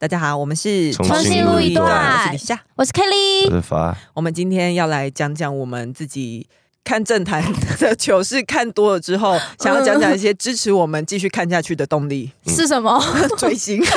大家好，我们是重新录一段，我是李夏，我是 Kelly，我是法。我们今天要来讲讲我们自己看政坛的糗事看多了之后，想要讲讲一些支持我们继续看下去的动力 是什么？追星。是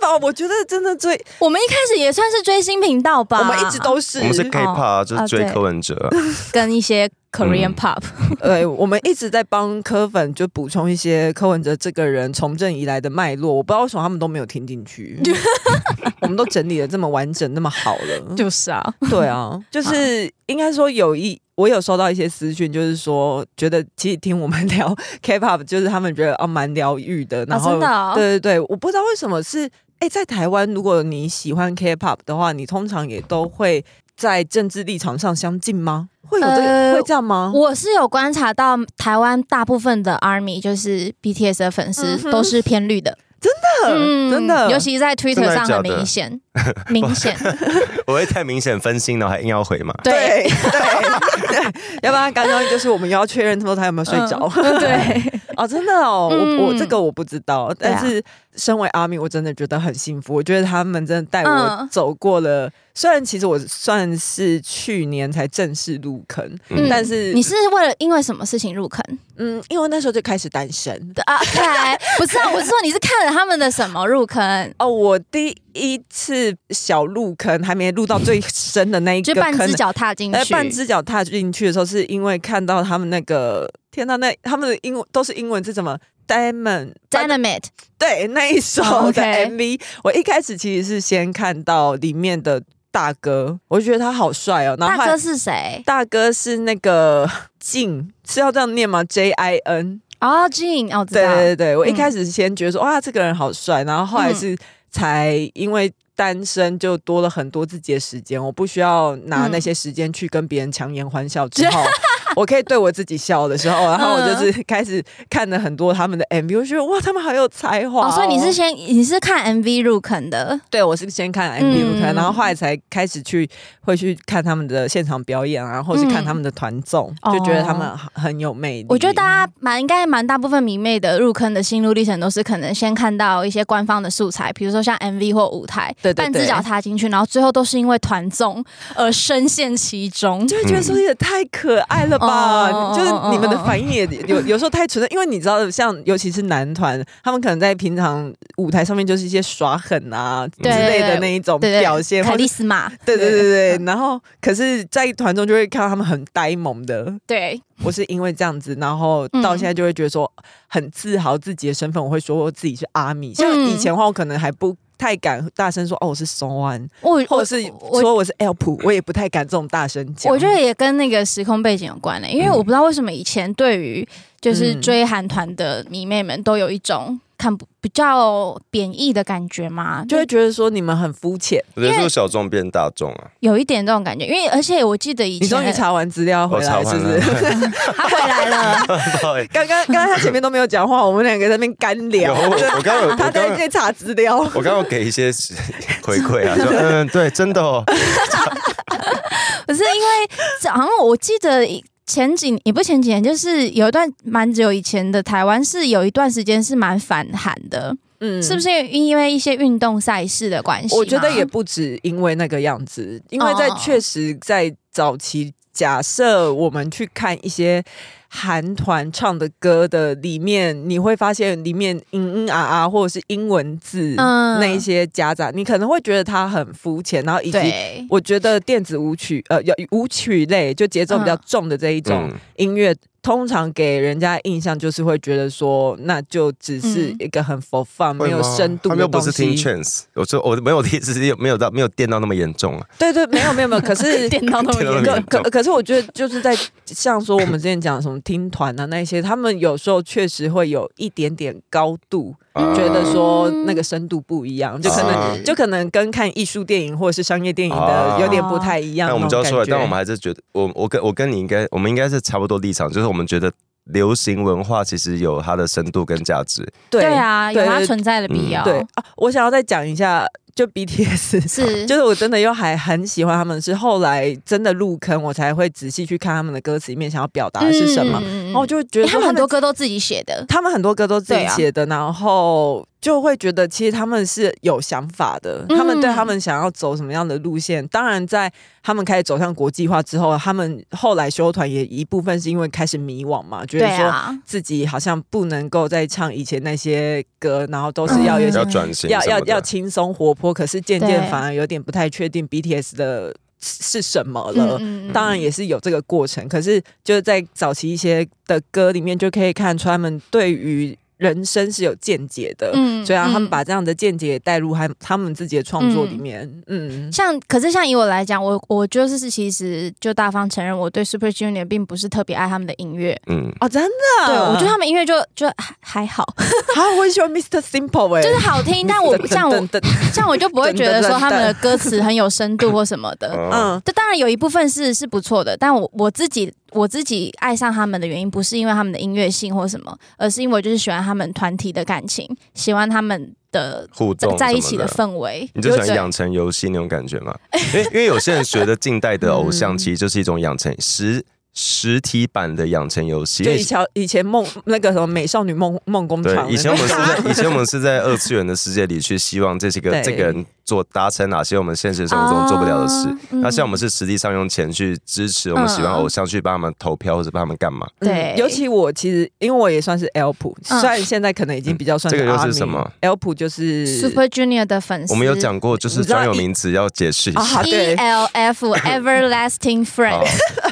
吧？我觉得真的追，我们一开始也算是追星频道吧。我们一直都是，我们是 K-pop，、哦、就是追柯文哲，啊、跟一些 Korean pop、嗯。对，我们一直在帮柯粉就补充一些柯文哲这个人从政以来的脉络。我不知道为什么他们都没有听进去，我们都整理的这么完整，那么好了。就是啊，对啊，就是 应该说有一。我有收到一些私讯，就是说觉得其实听我们聊 K-pop，就是他们觉得哦蛮疗愈的。然后，真的哦、对对对，我不知道为什么是哎，在台湾如果你喜欢 K-pop 的话，你通常也都会在政治立场上相近吗？会有这个、呃、会这样吗？我是有观察到台湾大部分的 ARMY 就是 BTS 的粉丝都是偏绿的。嗯真的，嗯、真的，尤其在 Twitter 上很明显，明显。我会太明显分心了，还硬要回嘛？对对，对 要不然刚刚就是我们要确认说他有没有睡着、嗯。对，哦，真的哦，嗯、我我这个我不知道，但是身为 ARMY，我真的觉得很幸福。我觉得他们真的带我走过了。虽然其实我算是去年才正式入坑，嗯、但是你是为了因为什么事情入坑？嗯，因为那时候就开始单身 啊。OK，不是啊，我是说你是看了他们的什么入坑？哦，我第一次小入坑还没入到最深的那一个坑，就半只脚踏进去。半只脚踏进去的时候，是因为看到他们那个天呐，那他们的英文都是英文是怎么？Diamond Dynamite，对，那一首的 MV，、我一开始其实是先看到里面的。大哥，我就觉得他好帅哦。然后大哥是谁？大哥是那个静，是要这样念吗？J I N 啊，静哦，对对对，我一开始先觉得说、嗯、哇，这个人好帅，然后后来是才因为单身就多了很多自己的时间，我不需要拿那些时间去跟别人强颜欢笑之后。嗯 我可以对我自己笑的时候，然后我就是开始看了很多他们的 MV，我觉得哇，他们好有才华哦。哦，所以你是先你是看 MV 入坑的？对，我是先看 MV 入坑，嗯、然后后来才开始去会去看他们的现场表演，然后或是看他们的团综，嗯、就觉得他们很有魅力。我觉得大家蛮应该蛮大部分迷妹的入坑的心路历程，都是可能先看到一些官方的素材，比如说像 MV 或舞台，对，对，对，半只脚踏进去，然后最后都是因为团综而深陷其中，就会觉得说也太可爱了吧。啊，就是你们的反应也有 有时候太纯了，因为你知道，像尤其是男团，他们可能在平常舞台上面就是一些耍狠啊之类的那一种表现，对对对对。然后，可是，在团中就会看到他们很呆萌的。对，我是因为这样子，然后到现在就会觉得说很自豪自己的身份，我会说我自己是阿米。像以前的话，我可能还不。太敢大声说哦，我是 SoneOne，我或者是说我是 ELP，我也不太敢这种大声讲。我觉得也跟那个时空背景有关的，因为我不知道为什么以前对于就是追韩团的迷妹们都有一种。看不比较贬义的感觉嘛，就会觉得说你们很肤浅。我觉得是小众变大众啊，有一点这种感觉。因为而且我记得以前，你终于查完资料回来是不是？他回来了。刚刚刚刚他前面都没有讲话，我们两个在那边干聊。我刚 刚他在在查资料，我刚刚给一些回馈啊，说嗯对，真的哦。不是因为好像我记得。前几也不前几年，就是有一段蛮久以前的台湾是有一段时间是蛮反韩的，嗯，是不是因为一些运动赛事的关系？我觉得也不止因为那个样子，因为在确实在早期，假设我们去看一些。韩团唱的歌的里面，你会发现里面嗯嗯啊啊，或者是英文字那一些夹杂，你可能会觉得它很肤浅。然后以及我觉得电子舞曲呃，有舞曲类就节奏比较重的这一种音乐。通常给人家印象就是会觉得说，那就只是一个很 for fun、嗯、没有深度的东西。他们又不是听 chance，我说我没有听，只是没有到没有电到那么严重啊。对对，没有没有没有，可是 电到那么严重。可可可是我觉得就是在像说我们之前讲什么听团啊那些，他们有时候确实会有一点点高度。觉得说那个深度不一样，就可能就可能跟看艺术电影或者是商业电影的有点不太一样。那我们就要说了，但我们还是觉得，我我跟我跟你应该，我们应该是差不多立场，就是我们觉得流行文化其实有它的深度跟价值。对啊，有它存在的必要。对啊，我想要再讲一下。就 BTS 是，就是我真的又还很喜欢他们，是后来真的入坑，我才会仔细去看他们的歌词里面想要表达的是什么，嗯、然后就觉得他们，他们很多歌都自己写的，他们很多歌都自己写的，啊、然后。就会觉得其实他们是有想法的，他们对他们想要走什么样的路线。嗯、当然，在他们开始走向国际化之后，他们后来修团也一部分是因为开始迷惘嘛，觉得说自己好像不能够再唱以前那些歌，然后都是要有些转型，要要要轻松活泼。可是渐渐反而有点不太确定 BTS 的是什么了。嗯、当然也是有这个过程，可是就是在早期一些的歌里面就可以看出他们对于。人生是有见解的，嗯，所以啊，他们把这样的见解带入他他们自己的创作里面，嗯，嗯。像可是像以我来讲，我我就是其实就大方承认，我对 Super Junior 并不是特别爱他们的音乐，嗯，哦，真的，对，我觉得他们音乐就就还好，好，我很喜欢 Mr. Simple 哎、欸，就是好听，但我像我像我就不会觉得说他们的歌词很有深度或什么的，嗯，这当然有一部分是是不错的，但我我自己。我自己爱上他们的原因，不是因为他们的音乐性或什么，而是因为我就是喜欢他们团体的感情，喜欢他们的互动在一起的氛围。你就喜欢养成游戏那种感觉吗？因为因为有些人觉得近代的偶像 其实就是一种养成实。实体版的养成游戏，就以前以前梦那个什么美少女梦梦工厂，对，以前我们是在以前我们是在二次元的世界里去希望这些个这个人做达成哪些我们现实生活中做不了的事，那像我们是实际上用钱去支持我们喜欢偶像，去帮他们投票或者帮他们干嘛？对，尤其我其实因为我也算是 L-P，虽然现在可能已经比较算这个又是什么？L-P 就是 Super Junior 的粉丝，我们有讲过，就是专有名词要解释一下，E-L-F Everlasting Friend，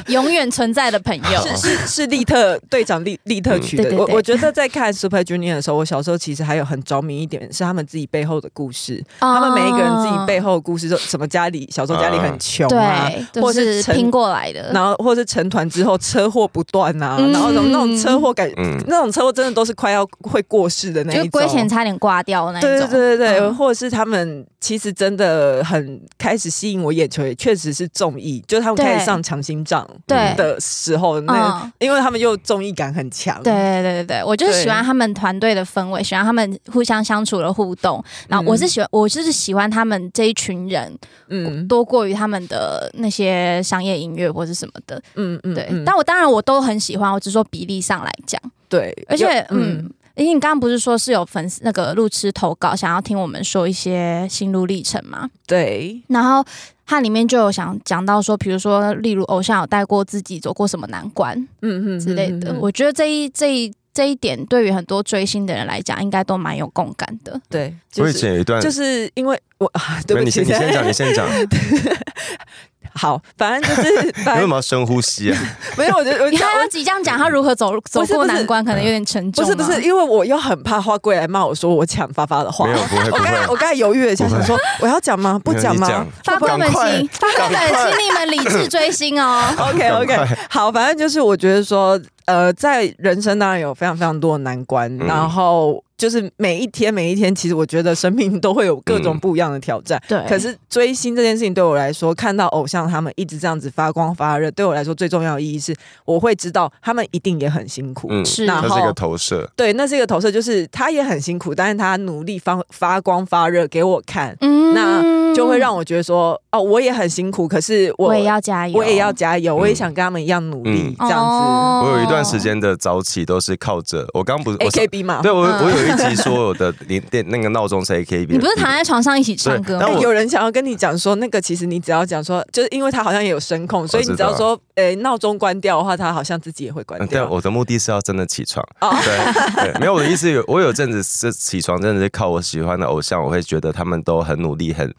永远存在的朋友。是是是利特队长利利特取的。我我觉得在看 Super Junior 的时候，我小时候其实还有很着迷一点，是他们自己背后的故事。他们每一个人自己背后的故事，就什么家里小时候家里很穷啊，或是拼过来的，然后或是成团之后车祸不断啊，然后那种那种车祸感，那种车祸真的都是快要会过世的那种，就龟前差点挂掉那一种。对对对对，或者是他们其实真的很开始吸引我眼球，也确实是综艺，就是他们开始上强心脏的时候那。因为他们又综艺感很强，对对对对，我就是喜欢他们团队的氛围，喜欢他们互相相处的互动。然后我是喜欢，我就是喜欢他们这一群人，嗯，多过于他们的那些商业音乐或是什么的，嗯嗯，对。但我当然我都很喜欢，我只说比例上来讲，对。而且，嗯，因为你刚刚不是说是有粉丝那个路痴投稿，想要听我们说一些心路历程吗？对，然后。它里面就有想讲到说，比如说，例如偶像有带过自己走过什么难关，嗯嗯之类的。我觉得这一这一这一点，对于很多追星的人来讲，应该都蛮有共感的。对，我以前有一段，就是因为我啊，对不起，你先讲，你先讲。好，反正就是，为什么要深呼吸啊？没有，我觉得你还要即将讲他如何走走过难关，可能有点沉重。不是不是，因为我又很怕花贵来骂我说我抢发发的话。没有，不会，我刚才我刚才犹豫了一下，想说我要讲吗？不讲吗？发哥们请，发哥们请你们理智追星哦。OK OK，好，反正就是我觉得说，呃，在人生当然有非常非常多的难关，然后。就是每一天，每一天，其实我觉得生命都会有各种不一样的挑战。对，可是追星这件事情对我来说，看到偶像他们一直这样子发光发热，对我来说最重要的意义是，我会知道他们一定也很辛苦。嗯，是，那是一个投射。对，那是一个投射，就是他也很辛苦，但是他努力发发光发热给我看。嗯，那就会让我觉得说，哦，我也很辛苦，可是我，我也要加油，我也要加油，我也想跟他们一样努力，这样子。我有一段时间的早起都是靠着我刚不是 AKB 嘛？对，我我有。一集说我的连电那个闹钟是 AKB，你不是躺在床上一起唱歌吗？但有人想要跟你讲说，那个其实你只要讲说，就是因为他好像也有声控，所以你只要说，诶，闹钟关掉的话，他好像自己也会关掉。对，我的目的是要真的起床。对对，没有我的意思，有我有阵子是起床，真的是靠我喜欢的偶像，我会觉得他们都很努力，很。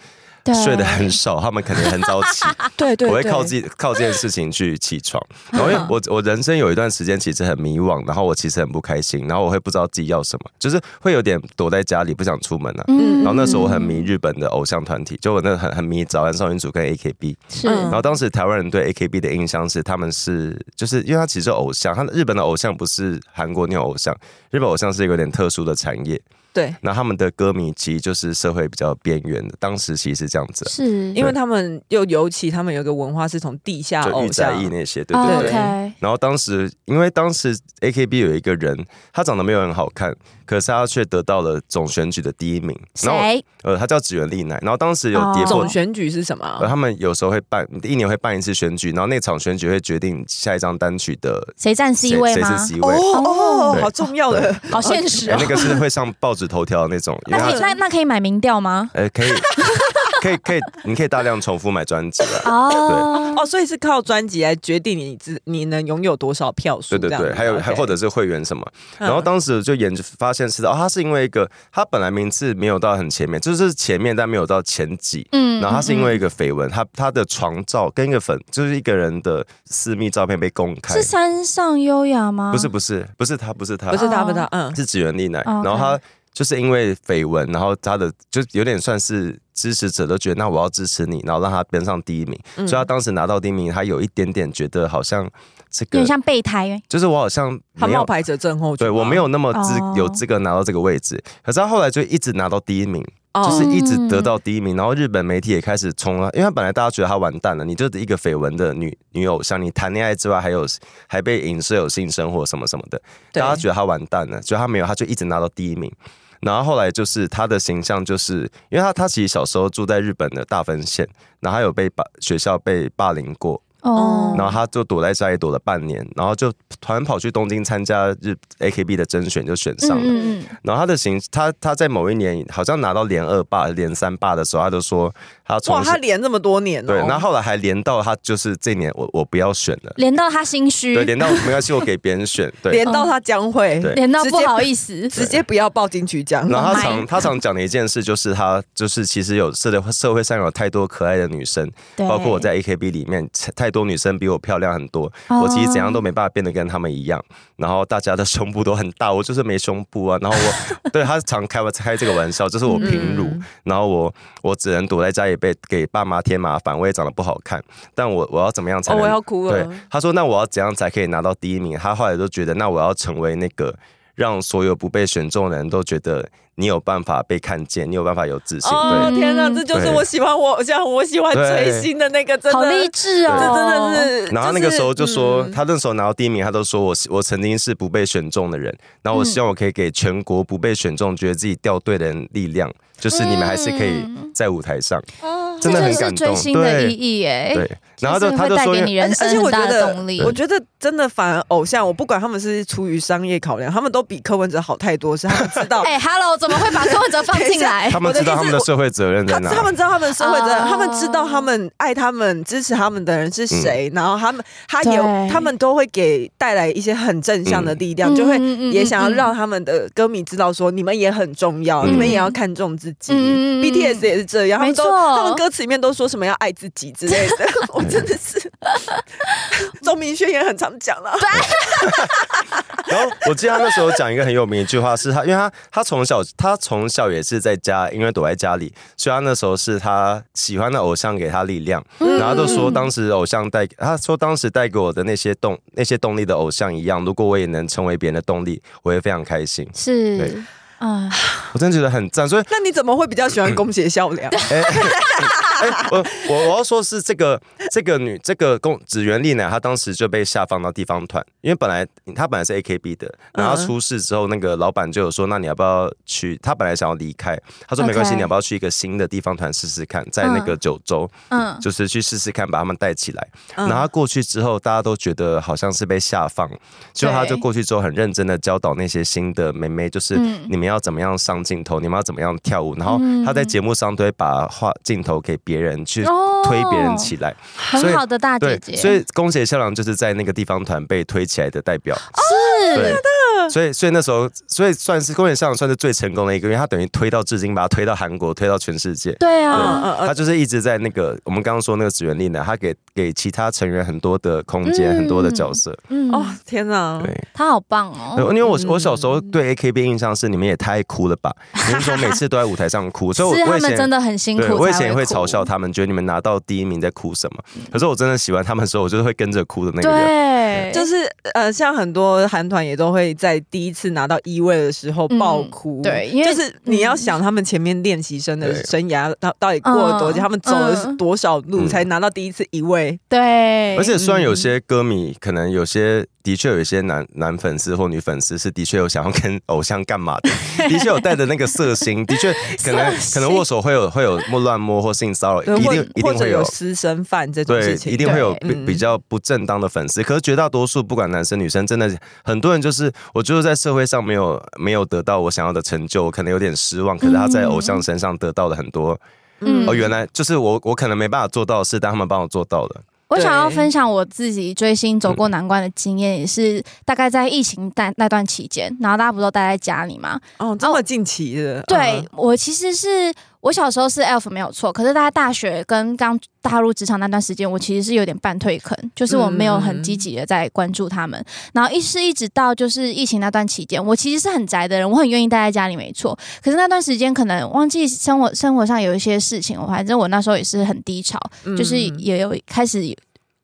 睡得很少，他们可能很早起。对对，我会靠自己靠这件事情去起床。然后因为我我人生有一段时间其实很迷惘，然后我其实很不开心，然后我会不知道自己要什么，就是会有点躲在家里不想出门啊。嗯。然后那时候我很迷日本的偶像团体，就我那很很迷早安少女组跟 AKB。是。然后当时台湾人对 AKB 的印象是他们是就是因为他其实是偶像，他日本的偶像不是韩国那种偶像，日本偶像是一个有点特殊的产业。对，那他们的歌迷其实就是社会比较边缘的，当时其实是这样子，是因为他们又尤其他们有个文化是从地下偶像那些，对对对。然后当时因为当时 AKB 有一个人，他长得没有很好看。可是他却得到了总选举的第一名。谁？呃，他叫指原丽奈。然后当时有跌破。总选举是什么？呃，他们有时候会办，一年会办一次选举，然后那场选举会决定下一张单曲的谁占 C 位吗？谁是 C 位？哦哦，好重要的，好现实。那个是会上报纸纸头条那种。那可以那那可以买民调吗？呃，可以。可以可以，你可以大量重复买专辑啊！哦，对哦，所以是靠专辑来决定你自你能拥有多少票数。对对对，还有还或者是会员什么。然后当时就研究发现是哦，他是因为一个他本来名次没有到很前面，就是前面但没有到前几。嗯，然后他是因为一个绯闻，他他的床照跟一个粉就是一个人的私密照片被公开。是山上优雅吗？不是不是不是他不是他不是他不是他，嗯，是指原丽奈。然后他。就是因为绯闻，然后他的就有点算是支持者都觉得，那我要支持你，然后让他登上第一名。嗯、所以他当时拿到第一名，他有一点点觉得好像这个有点像备胎，就是我好像他冒牌者症候群，对我没有那么资、哦、有资格拿到这个位置。可是他后来就一直拿到第一名。就是一直得到第一名，然后日本媒体也开始冲了，因为他本来大家觉得他完蛋了，你就是一个绯闻的女女偶像，你谈恋爱之外还有还被影射有性生活什么什么的，大家觉得他完蛋了，就他没有，他就一直拿到第一名，然后后来就是他的形象就是，因为他他其实小时候住在日本的大分县，然后他有被霸学校被霸凌过。哦，然后他就躲在家里躲了半年，然后就突然跑去东京参加日 AKB 的甄选，就选上了。嗯嗯，然后他的形，他他在某一年好像拿到连二霸、连三霸的时候，他就说他从哇，他连这么多年，对，然后后来还连到他就是这年我我不要选了，连到他心虚，对，连到没关系，我给别人选，对，连到他将会，对，连到不好意思，直接不要报金曲奖。然后他常他常讲的一件事就是他就是其实有社的社会上有太多可爱的女生，包括我在 AKB 里面太多女生比我漂亮。很多，我其实怎样都没办法变得跟他们一样。然后大家的胸部都很大，我就是没胸部啊。然后我 对他常开我开这个玩笑，就是我平乳，然后我我只能躲在家里被给爸妈添麻烦。我也长得不好看，但我我要怎么样才能？我要哭了。对，他说：“那我要怎样才可以拿到第一名？”他后来都觉得，那我要成为那个让所有不被选中的人都觉得。你有办法被看见，你有办法有自信。哦天哪，这就是我喜欢我偶像我喜欢追星的那个，真的好励志哦，这真的是。然后那个时候就说，他那时候拿到第一名，他都说我我曾经是不被选中的人，然后我希望我可以给全国不被选中、觉得自己掉队的人力量，就是你们还是可以在舞台上，真的很感动。追星的意义耶，对。然后就他就说，而且我觉得，我觉得真的反而偶像，我不管他们是出于商业考量，他们都比柯文哲好太多，是他们知道。哎，Hello。怎么会把柯文哲放进来？他们知道他们的社会责任在哪？他们知道他们的社会责任，他们知道他们爱他们、支持他们的人是谁，然后他们他有他们都会给带来一些很正向的力量，就会也想要让他们的歌迷知道说，你们也很重要，你们也要看重自己。BTS 也是这样，没错，他们歌词里面都说什么要爱自己之类的。我真的是，周明轩也很常讲了。然后我记得他那时候讲一个很有名的一句话，是他因为他他从小。他从小也是在家，因为躲在家里，所以他那时候是他喜欢的偶像给他力量。嗯、然后都说当时偶像带，他说当时带给我的那些动那些动力的偶像一样，如果我也能成为别人的动力，我会非常开心。是，对啊，我真的觉得很赞。所以那你怎么会比较喜欢宫胁孝良？我 我我要说是这个这个女这个公指原丽呢，她当时就被下放到地方团，因为本来她本来是 AKB 的，然后出事之后，那个老板就有说，那你要不要去？她本来想要离开，他说没关系，你要不要去一个新的地方团试试看，在那个九州，嗯，就是去试试看，把他们带起来。然后她过去之后，大家都觉得好像是被下放，就她就过去之后很认真的教导那些新的妹妹，就是你们要怎么样上镜头，你们要怎么样跳舞，然后她在节目上都会把话镜头给。别人去推别人起来，很好的大姐姐。所以宫胁校郎就是在那个地方团被推起来的代表。是，对。所以，所以那时候，所以算是公演上算是最成功的一个，因为他等于推到至今，把他推到韩国，推到全世界。对啊，他就是一直在那个我们刚刚说那个指原力呢，他给给其他成员很多的空间，很多的角色。嗯，哦，天哪，对，他好棒哦。因为我我小时候对 AKB 印象是你们也太哭了吧？你们说每次都在舞台上哭，所以我 以前真的很辛苦。我以前也会嘲笑他们，觉得你们拿到第一名在哭什么？可是我真的喜欢他们的时候，我就是会跟着哭的那个人。对，就是呃，像很多韩团也都会在第一次拿到一位的时候爆哭。对，因为就是你要想他们前面练习生的生涯到到底过了多久，他们走了多少路才拿到第一次一位。对，而且虽然有些歌迷可能有些。的确有一些男男粉丝或女粉丝是的确有想要跟偶像干嘛的，的确有带着那个色心，的确可能 可能握手会有会有摸乱摸或性骚扰，一定一定会有私生饭这种事情，对，一定会有比比较不正当的粉丝。可是绝大大多数不管男生女生，真的很多人就是我就是在社会上没有没有得到我想要的成就，我可能有点失望。可是他在偶像身上得到了很多，嗯，哦，原来就是我我可能没办法做到的事，但他们帮我做到了。我想要分享我自己追星走过难关的经验，也是大概在疫情那那段期间，然后大家不都待在家里吗？哦，这么近期的。对，我其实是。我小时候是 ELF 没有错，可是大家大学跟刚踏入职场那段时间，我其实是有点半退坑，就是我没有很积极的在关注他们。嗯、然后一是一直到就是疫情那段期间，我其实是很宅的人，我很愿意待在家里，没错。可是那段时间可能忘记生活生活上有一些事情，我反正我那时候也是很低潮，嗯、就是也有开始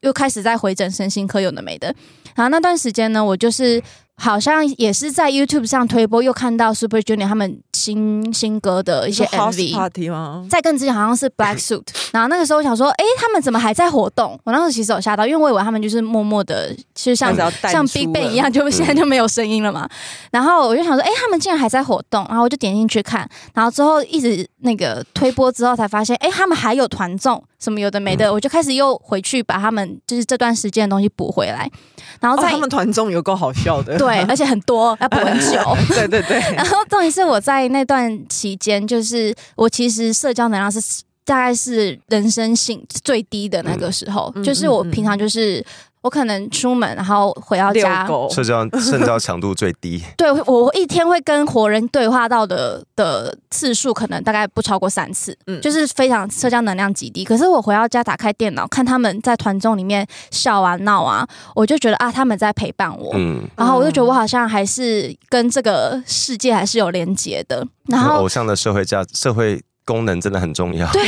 又开始在回诊身心科，有的没的。然后那段时间呢，我就是。好像也是在 YouTube 上推播，又看到 Super Junior 他们新新歌的一些 MV party 吗？在更之前好像是 Black Suit，然后那个时候我想说，哎、欸，他们怎么还在活动？我那时候其实有吓到，因为我以为他们就是默默的，就像像 Big Bang 一样，就现在就没有声音了嘛。然后我就想说，哎、欸，他们竟然还在活动，然后我就点进去看，然后之后一直那个推播之后才发现，哎、欸，他们还有团综。什么有的没的，我就开始又回去把他们就是这段时间的东西补回来，然后在、哦、他们团综有够好笑的，对，而且很多要补很久，对 对对。然后重点是我在那段期间，就是我其实社交能量是大概是人生性最低的那个时候，嗯、就是我平常就是。我可能出门，然后回到家，社交社交强度最低。对，我一天会跟活人对话到的的次数，可能大概不超过三次，嗯，就是非常社交能量极低。可是我回到家，打开电脑，看他们在团综里面笑啊闹啊，我就觉得啊，他们在陪伴我，嗯，然后我就觉得我好像还是跟这个世界还是有连接的。然后偶像的社会价社会功能真的很重要，对，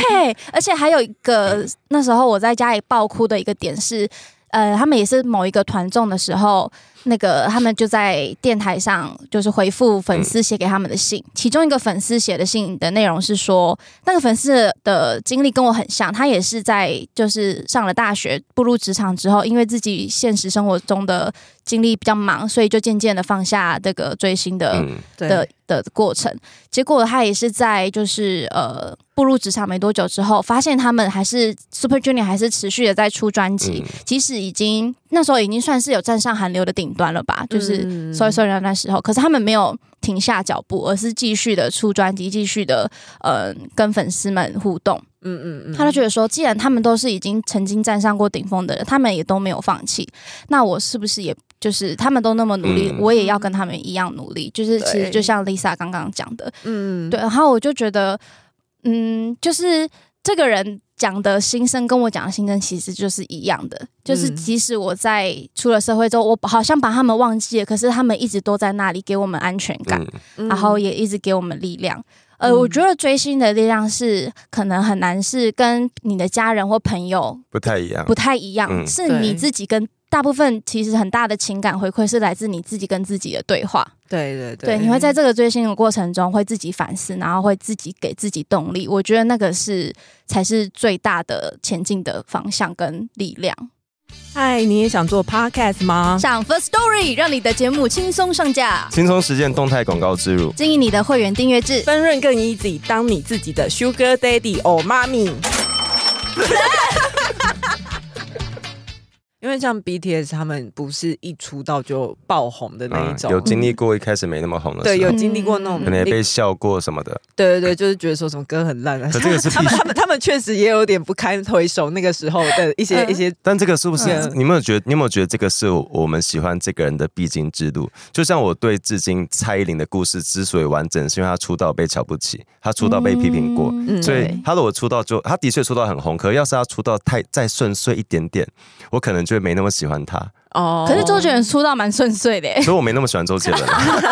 而且还有一个那时候我在家里爆哭的一个点是。呃，他们也是某一个团众的时候，那个他们就在电台上就是回复粉丝写给他们的信，其中一个粉丝写的信的内容是说，那个粉丝的经历跟我很像，他也是在就是上了大学步入职场之后，因为自己现实生活中的经历比较忙，所以就渐渐的放下这个追星的、嗯、的的过程。结果他也是在就是呃步入职场没多久之后，发现他们还是 Super Junior 还是持续的在出专辑，嗯、即使已经那时候已经算是有站上韩流的顶端了吧，就是所以说那时候，可是他们没有停下脚步，而是继续的出专辑，继续的呃跟粉丝们互动。嗯嗯嗯，他就觉得说，既然他们都是已经曾经站上过顶峰的人，他们也都没有放弃，那我是不是也？就是他们都那么努力，嗯、我也要跟他们一样努力。就是其实就像 Lisa 刚刚讲的，嗯，对。然后我就觉得，嗯，就是这个人讲的心声跟我讲的心声其实就是一样的。就是即使我在出了社会之后，我好像把他们忘记了，可是他们一直都在那里给我们安全感，嗯、然后也一直给我们力量。呃，我觉得追星的力量是可能很难是跟你的家人或朋友不太一样，不太一样，嗯、是你自己跟。大部分其实很大的情感回馈是来自你自己跟自己的对话。对对对，对，你会在这个追星的过程中会自己反思，然后会自己给自己动力。我觉得那个是才是最大的前进的方向跟力量。嗨，你也想做 Podcast 吗？上 First Story，让你的节目轻松上架，轻松实现动态广告植入，经营你的会员订阅制，分润更 easy，当你自己的 Sugar Daddy or Mommy。因为像 BTS 他们不是一出道就爆红的那一种，嗯、有经历过一开始没那么红的，对，有经历过那种可能也被笑过什么的，对对对，就是觉得说什么歌很烂啊。可这个是 他们他们他们确实也有点不堪回首那个时候的一些、嗯、一些，但这个是不是、嗯、你有没有觉得你有没有觉得这个是我们喜欢这个人的必经之路？就像我对至今蔡依林的故事之所以完整，是因为她出道被瞧不起，她出道被批评过，嗯、所以她如果出道就她的确出道很红，可要是她出道太再顺遂一点点，我可能就会没那么喜欢他。哦，可是周杰伦出道蛮顺遂的，所以我没那么喜欢周杰伦。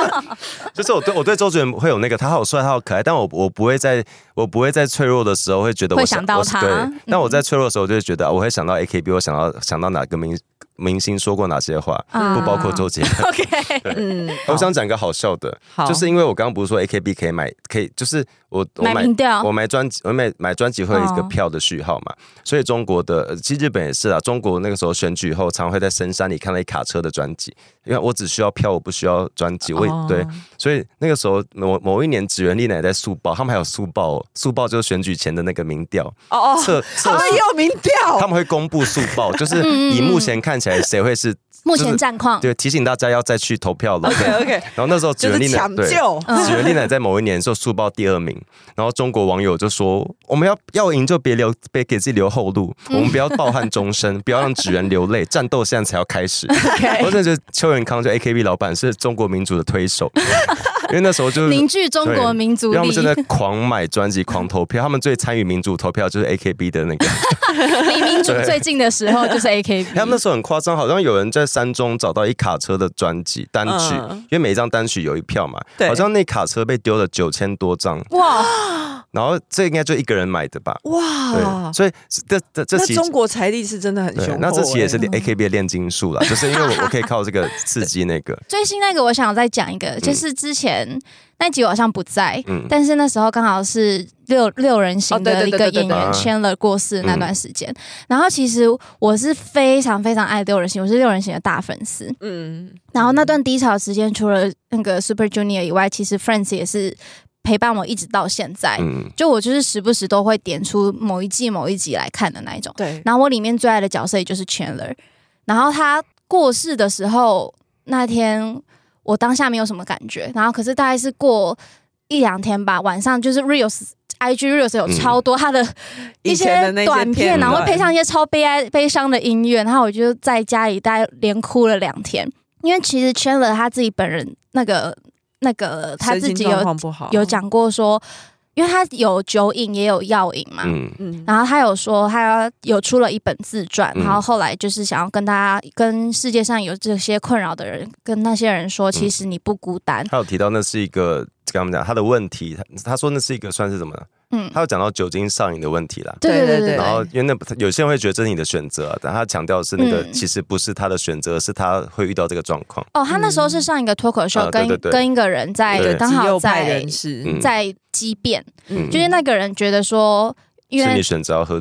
就是我对我对周杰伦会有那个他好帅，他好可爱，但我我不会在我不会在脆弱的时候会觉得我想，会想到他。对，但我在脆弱的时候就会觉得我会想到 AKB，我想到想到哪个明明星说过哪些话，不包括周杰。伦。OK，嗯，我想讲个好笑的，就是因为我刚刚不是说 AKB 可以买，可以就是我我买我买专辑，我买买专辑会有一个票的序号嘛，所以中国的其实日本也是啊，中国那个时候选举后，常会在深山里看到一卡车的专辑，因为我只需要票，我不需要专辑，我也对，所以那个时候某某一年，指原丽乃在速报，他们还有速报，速报就是选举前的那个民调。哦哦，测测他们也有民调，他们会公布速报，就是以目前看起来谁会是目前战况，对，提醒大家要再去投票了。OK OK。然后那时候指原莉乃对，指原莉乃在某一年做速报第二名，然后中国网友就说：“我们要要赢就别留，别给自己留后路，我们不要抱憾终身，不要让指原流泪，战斗现在才要开始。”。我真的觉得邱元康就 AKB 老板是中国民主的推手。因为那时候就是凝聚中国民族力，他们真的狂买专辑、狂投票。他们最参与民主投票就是 AKB 的那个，离民主最近的时候就是 AKB。他们那时候很夸张，好像有人在山中找到一卡车的专辑单曲，嗯、因为每一张单曲有一票嘛，对好像那卡车被丢了九千多张。哇！然后这应该就一个人买的吧？哇！对所以这这这期中国财力是真的很雄厚。那这期也是 AKB 的炼金术了，就是因为我我可以靠这个刺激那个。最新那个，我想再讲一个，就是之前。那集我好像不在，嗯、但是那时候刚好是六六人行的一个演员 Chandler 过世那段时间。然后其实我是非常非常爱六人行，我是六人行的大粉丝。嗯，然后那段低潮时间，除了那个 Super Junior 以外，其实 Friends 也是陪伴我一直到现在。嗯，就我就是时不时都会点出某一季某一集来看的那一种。对，然后我里面最爱的角色也就是 Chandler。然后他过世的时候那天。我当下没有什么感觉，然后可是大概是过一两天吧，晚上就是 reels IG reels 有超多他的一些短片，然后配上一些超悲哀悲伤的音乐，然后我就在家里大概连哭了两天，因为其实 Chandler 他自己本人那个那个他自己有有讲过说。因为他有酒瘾也有药瘾嘛，嗯。嗯，然后他有说他有出了一本自传，嗯、然后后来就是想要跟大家、跟世界上有这些困扰的人，跟那些人说，其实你不孤单。他有提到那是一个跟他们讲他的问题，他他说那是一个算是什么呢？嗯，他有讲到酒精上瘾的问题啦，对对对，然后因为那有些人会觉得这是你的选择，但他强调是那个其实不是他的选择，是他会遇到这个状况。哦，他那时候是上一个脱口秀，跟跟一个人在刚好在在激辩，就是那个人觉得说。因为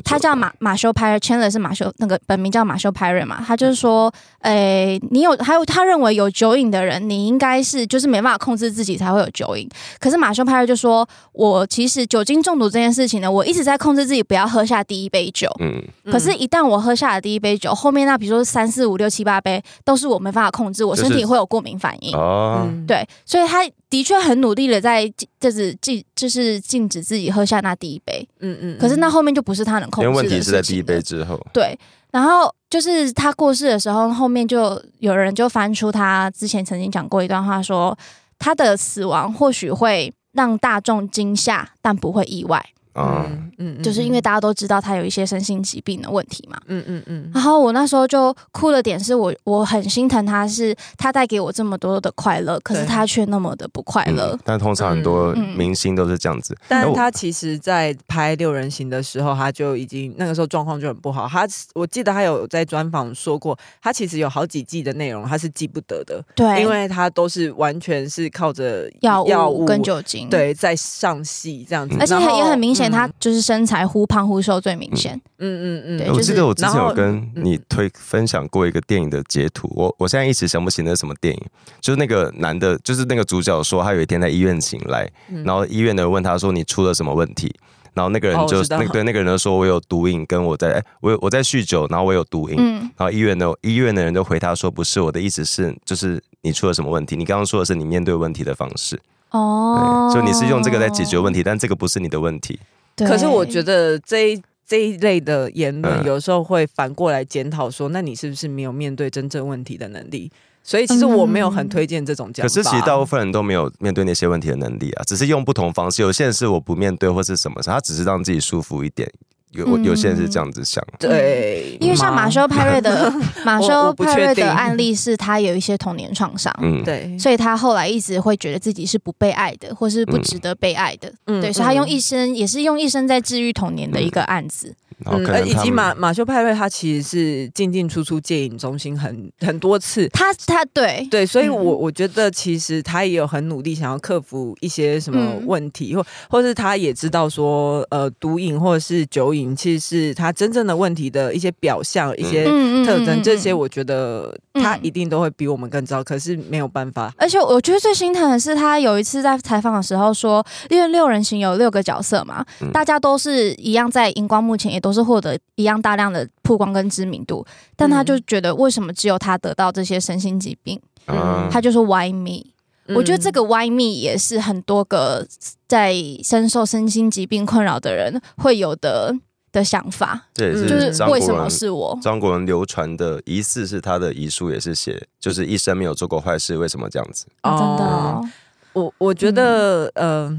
他叫马马修派瑞，Chandler 是马修那个本名叫马修派瑞嘛。他就是说，诶、欸，你有还有他认为有酒瘾的人，你应该是就是没办法控制自己才会有酒瘾。可是马修派瑞就说，我其实酒精中毒这件事情呢，我一直在控制自己不要喝下第一杯酒。嗯，可是，一旦我喝下了第一杯酒，后面那比如说三四五六七八杯都是我没办法控制，我身体会有过敏反应。哦，对，所以他。的确很努力的在就是禁就是禁止自己喝下那第一杯，嗯嗯，可是那后面就不是他能控制的。因为问题是在第一杯之后。对，然后就是他过世的时候，后面就有人就翻出他之前曾经讲过一段话，说他的死亡或许会让大众惊吓，但不会意外。嗯嗯，就是因为大家都知道他有一些身心疾病的问题嘛。嗯嗯嗯。然后我那时候就哭的点是我我很心疼他，是他带给我这么多的快乐，可是他却那么的不快乐。但通常很多明星都是这样子。但他其实，在拍六人行的时候，他就已经那个时候状况就很不好。他我记得他有在专访说过，他其实有好几季的内容他是记不得的。对，因为他都是完全是靠着药药物跟酒精对在上戏这样子，而且也很明显。他就是身材忽胖忽瘦最明显。嗯嗯嗯，我记得我之前有跟你推分享过一个电影的截图，我我现在一直想不起那是什么电影。就是那个男的，就是那个主角说他有一天在医院醒来，然后医院的人问他说，你出了什么问题？然后那个人就那对那个人就说，我有毒瘾，跟我在我有我在酗酒，然后我有毒瘾。然后医院的医院的人就回他说，不是，我的意思是就是你出了什么问题？你刚刚说的是你面对问题的方式。哦，就你是用这个在解决问题，但这个不是你的问题。对可是我觉得这一这一类的言论有时候会反过来检讨说，那你是不是没有面对真正问题的能力？所以其实我没有很推荐这种讲法。可是其实大部分人都没有面对那些问题的能力啊，只是用不同方式。有些人是我不面对或是什么，他只是让自己舒服一点。有有些人是这样子想，对，因为像马修派瑞的 马修派瑞的案例是，他有一些童年创伤，嗯，对，所以他后来一直会觉得自己是不被爱的，或是不值得被爱的，嗯，对，所以他用一生也是用一生在治愈童年的一个案子。嗯，而以及马马修派瑞他其实是进进出出戒瘾中心很很多次，他他对。对，所以我我觉得其实他也有很努力想要克服一些什么问题，或或是他也知道说呃毒瘾或者是酒瘾。情，其实是他真正的问题的一些表象、一些特征，这些我觉得他一定都会比我们更知道。可是没有办法。而且我觉得最心疼的是，他有一次在采访的时候说，因为六人行有六个角色嘛，大家都是一样在荧光幕前，也都是获得一样大量的曝光跟知名度，但他就觉得为什么只有他得到这些身心疾病？嗯，他就说 Why me？我觉得这个 Why me 也是很多个在深受身心疾病困扰的人会有的的想法。这也是就是为什么是我？张国荣流传的疑似是他的遗书，也是写就是一生没有做过坏事，为什么这样子？哦，真的哦，我我觉得呃，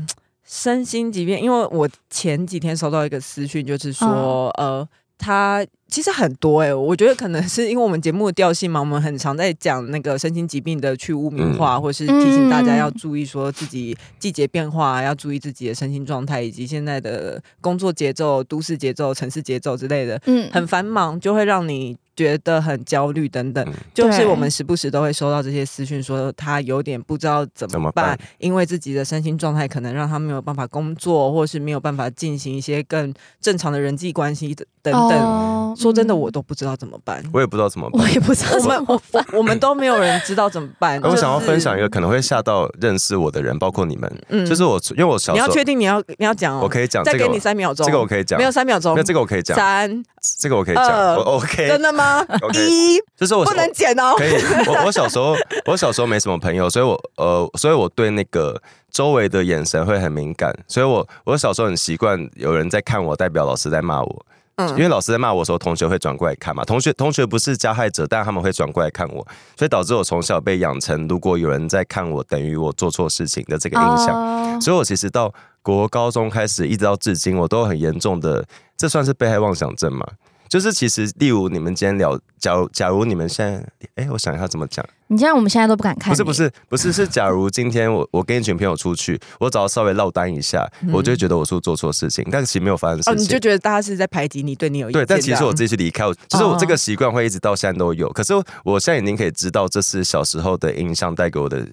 身心疾病，因为我前几天收到一个私讯，就是说呃。他其实很多哎、欸，我觉得可能是因为我们节目的调性嘛，我们很常在讲那个身心疾病的去污名化，嗯、或是提醒大家要注意说自己季节变化，要注意自己的身心状态，以及现在的工作节奏、都市节奏、城市节奏之类的，嗯，很繁忙，就会让你。觉得很焦虑等等，就是我们时不时都会收到这些私讯，说他有点不知道怎么办，因为自己的身心状态可能让他没有办法工作，或是没有办法进行一些更正常的人际关系等等。说真的，我都不知道怎么办，我也不知道怎么办，我也不知道。我们我我们都没有人知道怎么办。我想要分享一个可能会吓到认识我的人，包括你们。嗯，就是我，因为我小时候，你要确定你要你要讲哦，我可以讲，再给你三秒钟，这个我可以讲，没有三秒钟，那这个我可以讲，三，这个我可以讲，我 OK，真的吗？一，就是我不能剪哦。可以，我我小时候我小时候没什么朋友，所以我呃，所以我对那个周围的眼神会很敏感，所以我我小时候很习惯有人在看我，代表老师在骂我。嗯，因为老师在骂我的时候，同学会转过来看嘛。同学同学不是加害者，但他们会转过来看我，所以导致我从小被养成，如果有人在看我，等于我做错事情的这个印象。哦、所以我其实到国高中开始，一直到至今，我都很严重的，这算是被害妄想症嘛？就是其实，例如你们今天聊，假如假如你们现在，哎、欸，我想一下怎么讲。你这样我们现在都不敢看。不是不是不是是，假如今天我我跟一群朋友出去，我只要稍微落单一下，嗯、我就会觉得我是做错事情，但是其实没有发生事情。哦，你就觉得大家是在排挤你，对你有意见。对，但其实我自己去离开，就是我这个习惯会一直到现在都有。可是我现在已经可以知道，这是小时候的印象带给我的。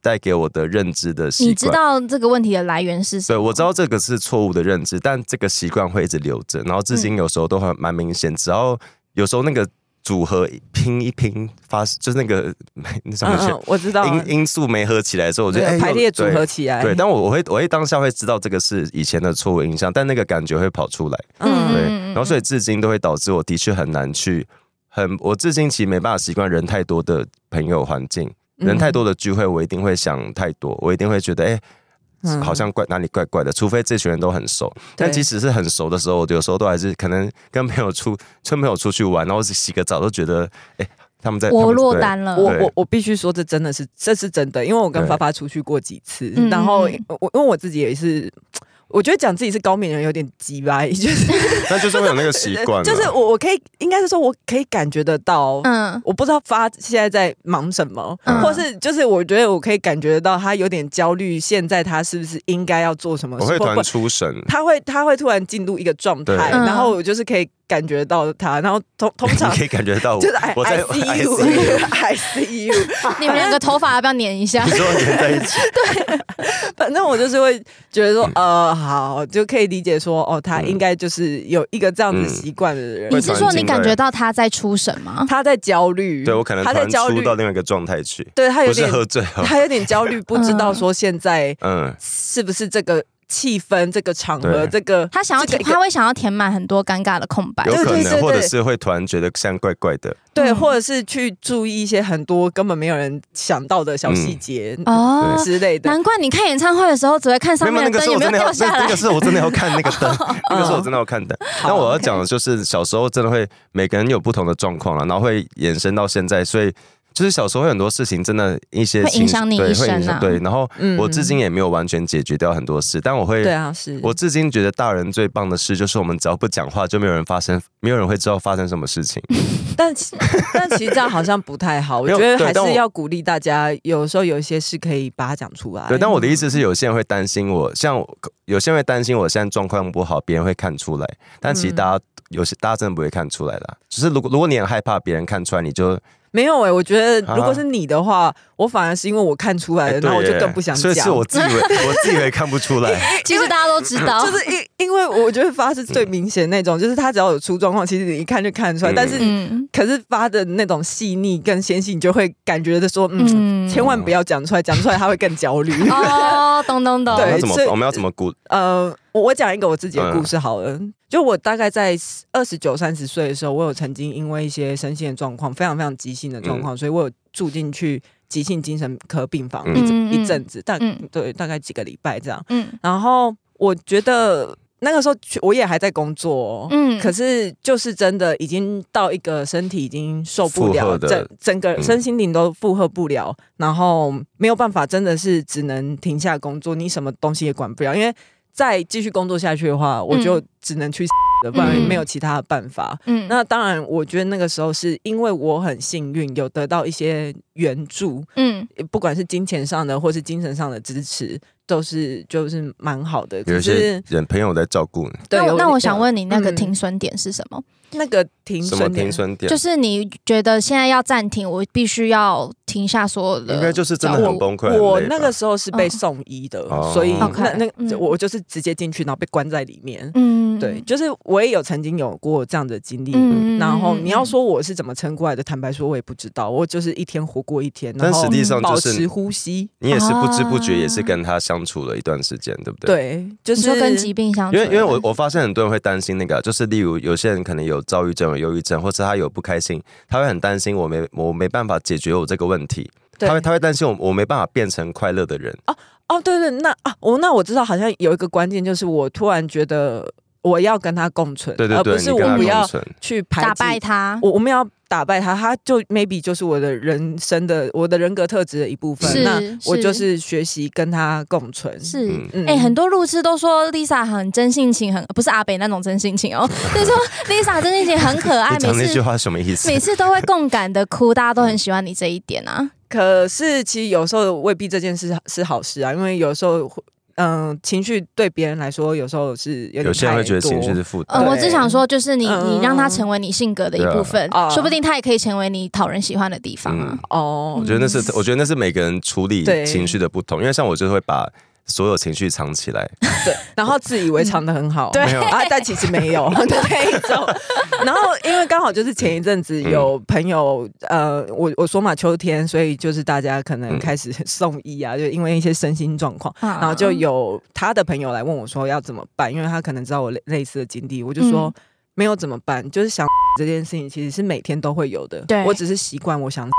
带给我的认知的习惯，你知道这个问题的来源是什么？对，我知道这个是错误的认知，但这个习惯会一直留着，然后至今有时候都还蛮明显。只要有时候那个组合拼一拼发，就是那个 那什么去，我知道因因素没合起来的时候，我就排列组合起来。对，但我我会我会当下会知道这个是以前的错误印象，但那个感觉会跑出来。嗯，对，然后所以至今都会导致我的确很难去很，我至今其实没办法习惯人太多的朋友环境。人太多的聚会，我一定会想太多，我一定会觉得，哎、欸，好像怪哪里怪怪的。除非这群人都很熟，但即使是很熟的时候，我有时候都还是可能跟朋友出，跟朋友出去玩，然后洗个澡都觉得，哎、欸，他们在我落单了。我我我必须说，这真的是，这是真的，因为我跟发发出去过几次，然后我因为我自己也是。我觉得讲自己是高敏人有点鸡歪，就是，那就是会有那个习惯。就是我我可以应该是说，我可以感觉得到，嗯，我不知道发现在在忙什么，嗯、或是就是我觉得我可以感觉得到他有点焦虑，现在他是不是应该要做什么事？我会突然出神，他会他会突然进入一个状态，然后我就是可以。感觉到他，然后通 通常可以感觉到我，就是我在 I see you，I see you。你们两个头发要不要粘一下？你说粘在一起？对，反正我就是会觉得说，呃，好，就可以理解说，哦，他应该就是有一个这样子习惯的人。你是说你感觉到他在出神吗？他在焦虑，对我可能他在焦虑到另外一个状态去。对他有点喝醉，他有点焦虑，不知道说现在嗯是不是这个。气氛这个场合，这个他想要填，他会想要填满很多尴尬的空白，有可能，或者是会突然觉得像怪怪的，对，或者是去注意一些很多根本没有人想到的小细节哦之类的。难怪你看演唱会的时候只会看上面的灯有没有掉下来。那个是我真的要看那个灯，那个是我真的要看灯。但我要讲的就是小时候真的会每个人有不同的状况了，然后会延伸到现在，所以。就是小时候很多事情，真的一些会影响你一生啊。对，然后我至今也没有完全解决掉很多事，但我会，对啊，是我至今觉得大人最棒的事，就是我们只要不讲话，就没有人发生，没有人会知道发生什么事情。但 但其实这样好像不太好，我觉得还是要鼓励大家，有时候有一些事可以把它讲出来。对，但我的意思是，有些人会担心我，像有些人会担心我现在状况不好，别人会看出来。但其实大家有些大家真的不会看出来的，只是如果如果你很害怕别人看出来，你就。没有哎、欸，我觉得如果是你的话，啊、我反而是因为我看出来了，然后我就更不想讲。所以是我自以为 我自以为看不出来，其实大家都知道，就是因因为我觉得发是最明显那种，嗯、就是他只要有出状况，其实你一看就看得出来。嗯、但是，嗯、可是发的那种细腻跟纤细，你就会感觉的说，嗯，嗯千万不要讲出来，讲出来他会更焦虑。哦，懂懂懂。对，怎么我们要怎么鼓？呃，我我讲一个我自己的故事好了。嗯、就我大概在二十九、三十岁的时候，我有曾经因为一些身心的状况，非常非常急性的状况，嗯、所以我有住进去急性精神科病房一阵一阵子，大、嗯、对，大概几个礼拜这样。嗯，然后我觉得那个时候我也还在工作，嗯，可是就是真的已经到一个身体已经受不了，整整个身心灵都负荷不了，嗯、然后没有办法，真的是只能停下工作，你什么东西也管不了，因为再继续工作下去的话，我就只能去。不然没有其他的办法。嗯，那当然，我觉得那个时候是因为我很幸运，有得到一些援助。嗯，不管是金钱上的或是精神上的支持，都是就是蛮好的。有些人朋友在照顾你。对，那我想问你，那个停损点是什么？那个停损点，停损点就是你觉得现在要暂停，我必须要停下所有的。应该就是真的很崩溃。我那个时候是被送医的，所以那那我就是直接进去，然后被关在里面。嗯，对，就是我也有曾经有过这样的经历。然后你要说我是怎么撑过来的，坦白说，我也不知道。我就是一天活过一天，但实际上保持呼吸。你也是不知不觉也是跟他相处了一段时间，对不对？对，就是跟疾病相处。因为因为我我发现很多人会担心那个，就是例如有些人可能有。躁郁症、有忧郁症，或者他有不开心，他会很担心我没我没办法解决我这个问题，对他会他会担心我我没办法变成快乐的人。哦哦，对对，那啊，我那我知道，好像有一个关键就是我突然觉得我要跟他共存，对对对，而不是我不要去排打败他，我我们要。打败他，他就 maybe 就是我的人生的我的人格特质的一部分。那我就是学习跟他共存。是，哎、嗯欸，很多路痴都说 Lisa 很真性情，很不是阿北那种真性情哦，就是说 Lisa 真性情很可爱。每次那句话什么意思？每次都会共感的哭，大家都很喜欢你这一点啊。可是其实有时候未必这件事是好事啊，因为有时候。嗯，情绪对别人来说有时候是有，有些人会觉得情绪是负担。嗯，我只想说，就是你你让他成为你性格的一部分，说不定他也可以成为你讨人喜欢的地方啊。哦，我觉得那是，我觉得那是每个人处理情绪的不同。因为像我就会把。所有情绪藏起来，对，然后自以为藏的很好，对。啊，但其实没有。的那一种。然后因为刚好就是前一阵子有朋友，呃，我我说嘛，秋天，所以就是大家可能开始送医啊，就因为一些身心状况，然后就有他的朋友来问我说要怎么办，因为他可能知道我类类似的经历，我就说没有怎么办，就是想 这件事情其实是每天都会有的，对，我只是习惯我想的。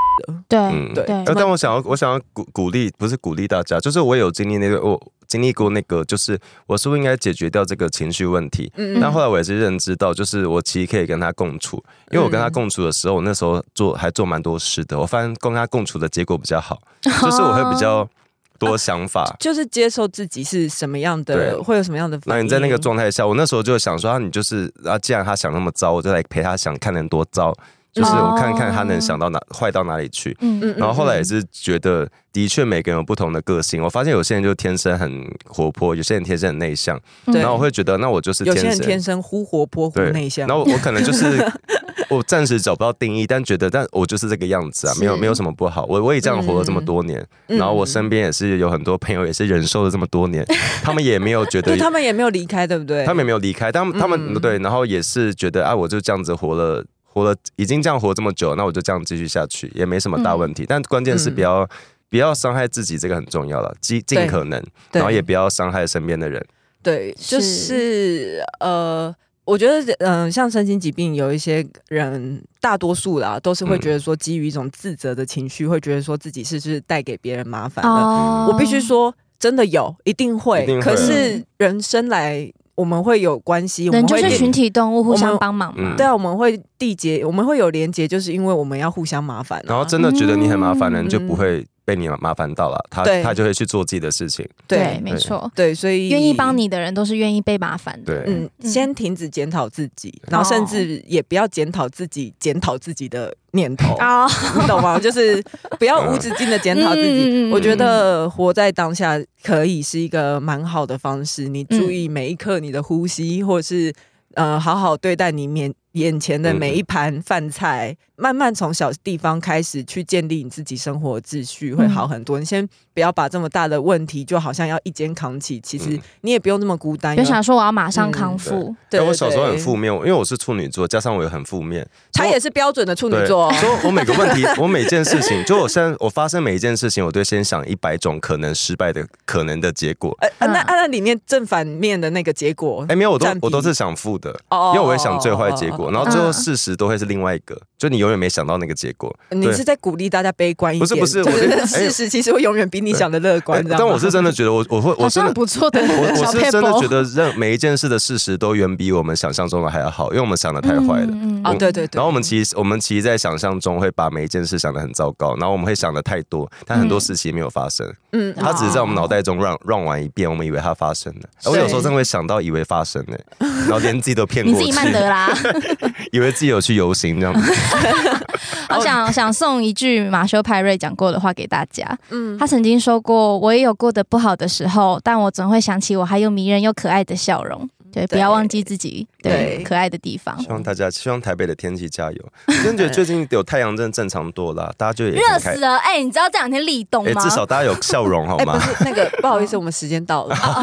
对，嗯，对。但我想要，我想要鼓鼓励，不是鼓励大家，就是我有经历那个，我经历过那个，就是我是不是应该解决掉这个情绪问题？嗯，但后来我也是认知到，就是我其实可以跟他共处，因为我跟他共处的时候，我那时候做还做蛮多事的。我发现跟他共处的结果比较好，就是我会比较 多想法，啊、就是接受自己是什么样的，会有什么样的。那你在那个状态下，我那时候就想说，啊，你就是啊，既然他想那么糟，我就来陪他想看能多糟。就是我看看他能想到哪坏到哪里去，嗯嗯，然后后来也是觉得，的确每个人有不同的个性。我发现有些人就天生很活泼，有些人天生很内向。然后我会觉得，那我就是天生，有些人天生忽活泼忽内向。然后我可能就是 我暂时找不到定义，但觉得，但我就是这个样子啊，没有没有什么不好。我我也这样活了这么多年，然后我身边也是有很多朋友也是忍受了这么多年，他们也没有觉得，他们也没有离开，对不对？他们也没有离开，但他们对，然后也是觉得，啊，我就这样子活了。活了已经这样活这么久，那我就这样继续下去，也没什么大问题。嗯、但关键是不要、嗯、不要伤害自己，这个很重要了，尽尽可能，然后也不要伤害身边的人。对，就是，是呃，我觉得嗯、呃，像身心疾病，有一些人，大多数啦，都是会觉得说，基于一种自责的情绪，嗯、会觉得说自己是不是带给别人麻烦了。哦、我必须说，真的有，一定会。定会可是人生来。我们会有关系，我们会就是群体动物互相帮忙嘛。对啊，我们会缔结，我们会有连结，就是因为我们要互相麻烦。然后真的觉得你很麻烦的人，就不会被你麻烦到了，他他就会去做自己的事情。对，没错，对，所以愿意帮你的人都是愿意被麻烦的。对，嗯，先停止检讨自己，然后甚至也不要检讨自己，检讨自己的念头啊，你懂吗？就是不要无止境的检讨自己。我觉得活在当下可以是一个蛮好的方式。你注意每一刻你的呼吸，或者是呃，好好对待你面眼前的每一盘饭菜，慢慢从小地方开始去建立你自己生活秩序，会好很多。嗯、你先不要把这么大的问题，就好像要一肩扛起，其实你也不用那么孤单。别想说我要马上康复。嗯、对，对，我小时候很负面，因为我是处女座，加上我也很负面。他也是标准的处女座，所以我每个 问题，我每件事情，就我现在我发生每一件事情，我都先想一百种可能失败的可能的结果。呃，那那里面正反面的那个结果，哎，没有，我都我都是想负的，因为我会想最坏结果，然后最后事实都会是另外一个，就你永远没想到那个结果。你是在鼓励大家悲观一点？不是不是，事实其实会永远比你想的乐观。但我是真的觉得，我我会我真的不错的，我我是真的觉得，任每一件事的事实都远比我们想象中的还要好，因为我们想的太坏了。啊，对对对。然后我们其实我们其实，在想象中会把每一件事想的很糟糕，然后我们会想的太多，但很多事情没有发生。嗯，它只是在我们脑袋中 run run 完一遍，我们以为它发生了。我有时候真的会想到以为发生了，然后连自己都骗过去。你自己曼德啦，以为自己有去游行这样子。我想想送一句马修派瑞讲过的话给大家。嗯，他曾经说过：“我也有过得不好的时候，但我总会想起我还有迷人又可爱的笑容。”对，不要忘记自己对可爱的地方。希望大家，希望台北的天气加油。我真觉得最近有太阳，真的正常多了，大家就也热死了。哎，你知道这两天立冬吗？至少大家有笑容，好吗？那个 不好意思，我们时间到了。好，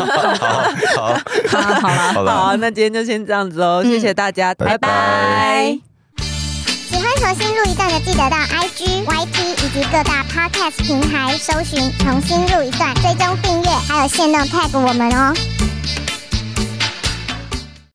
好，好了，好，那今天就先这样子哦，谢谢大家，拜拜。重新录一段的，记得到 IG、YT 以及各大 Podcast 平台搜寻“重新录一段”，追踪订阅，还有限动 tag 我们哦。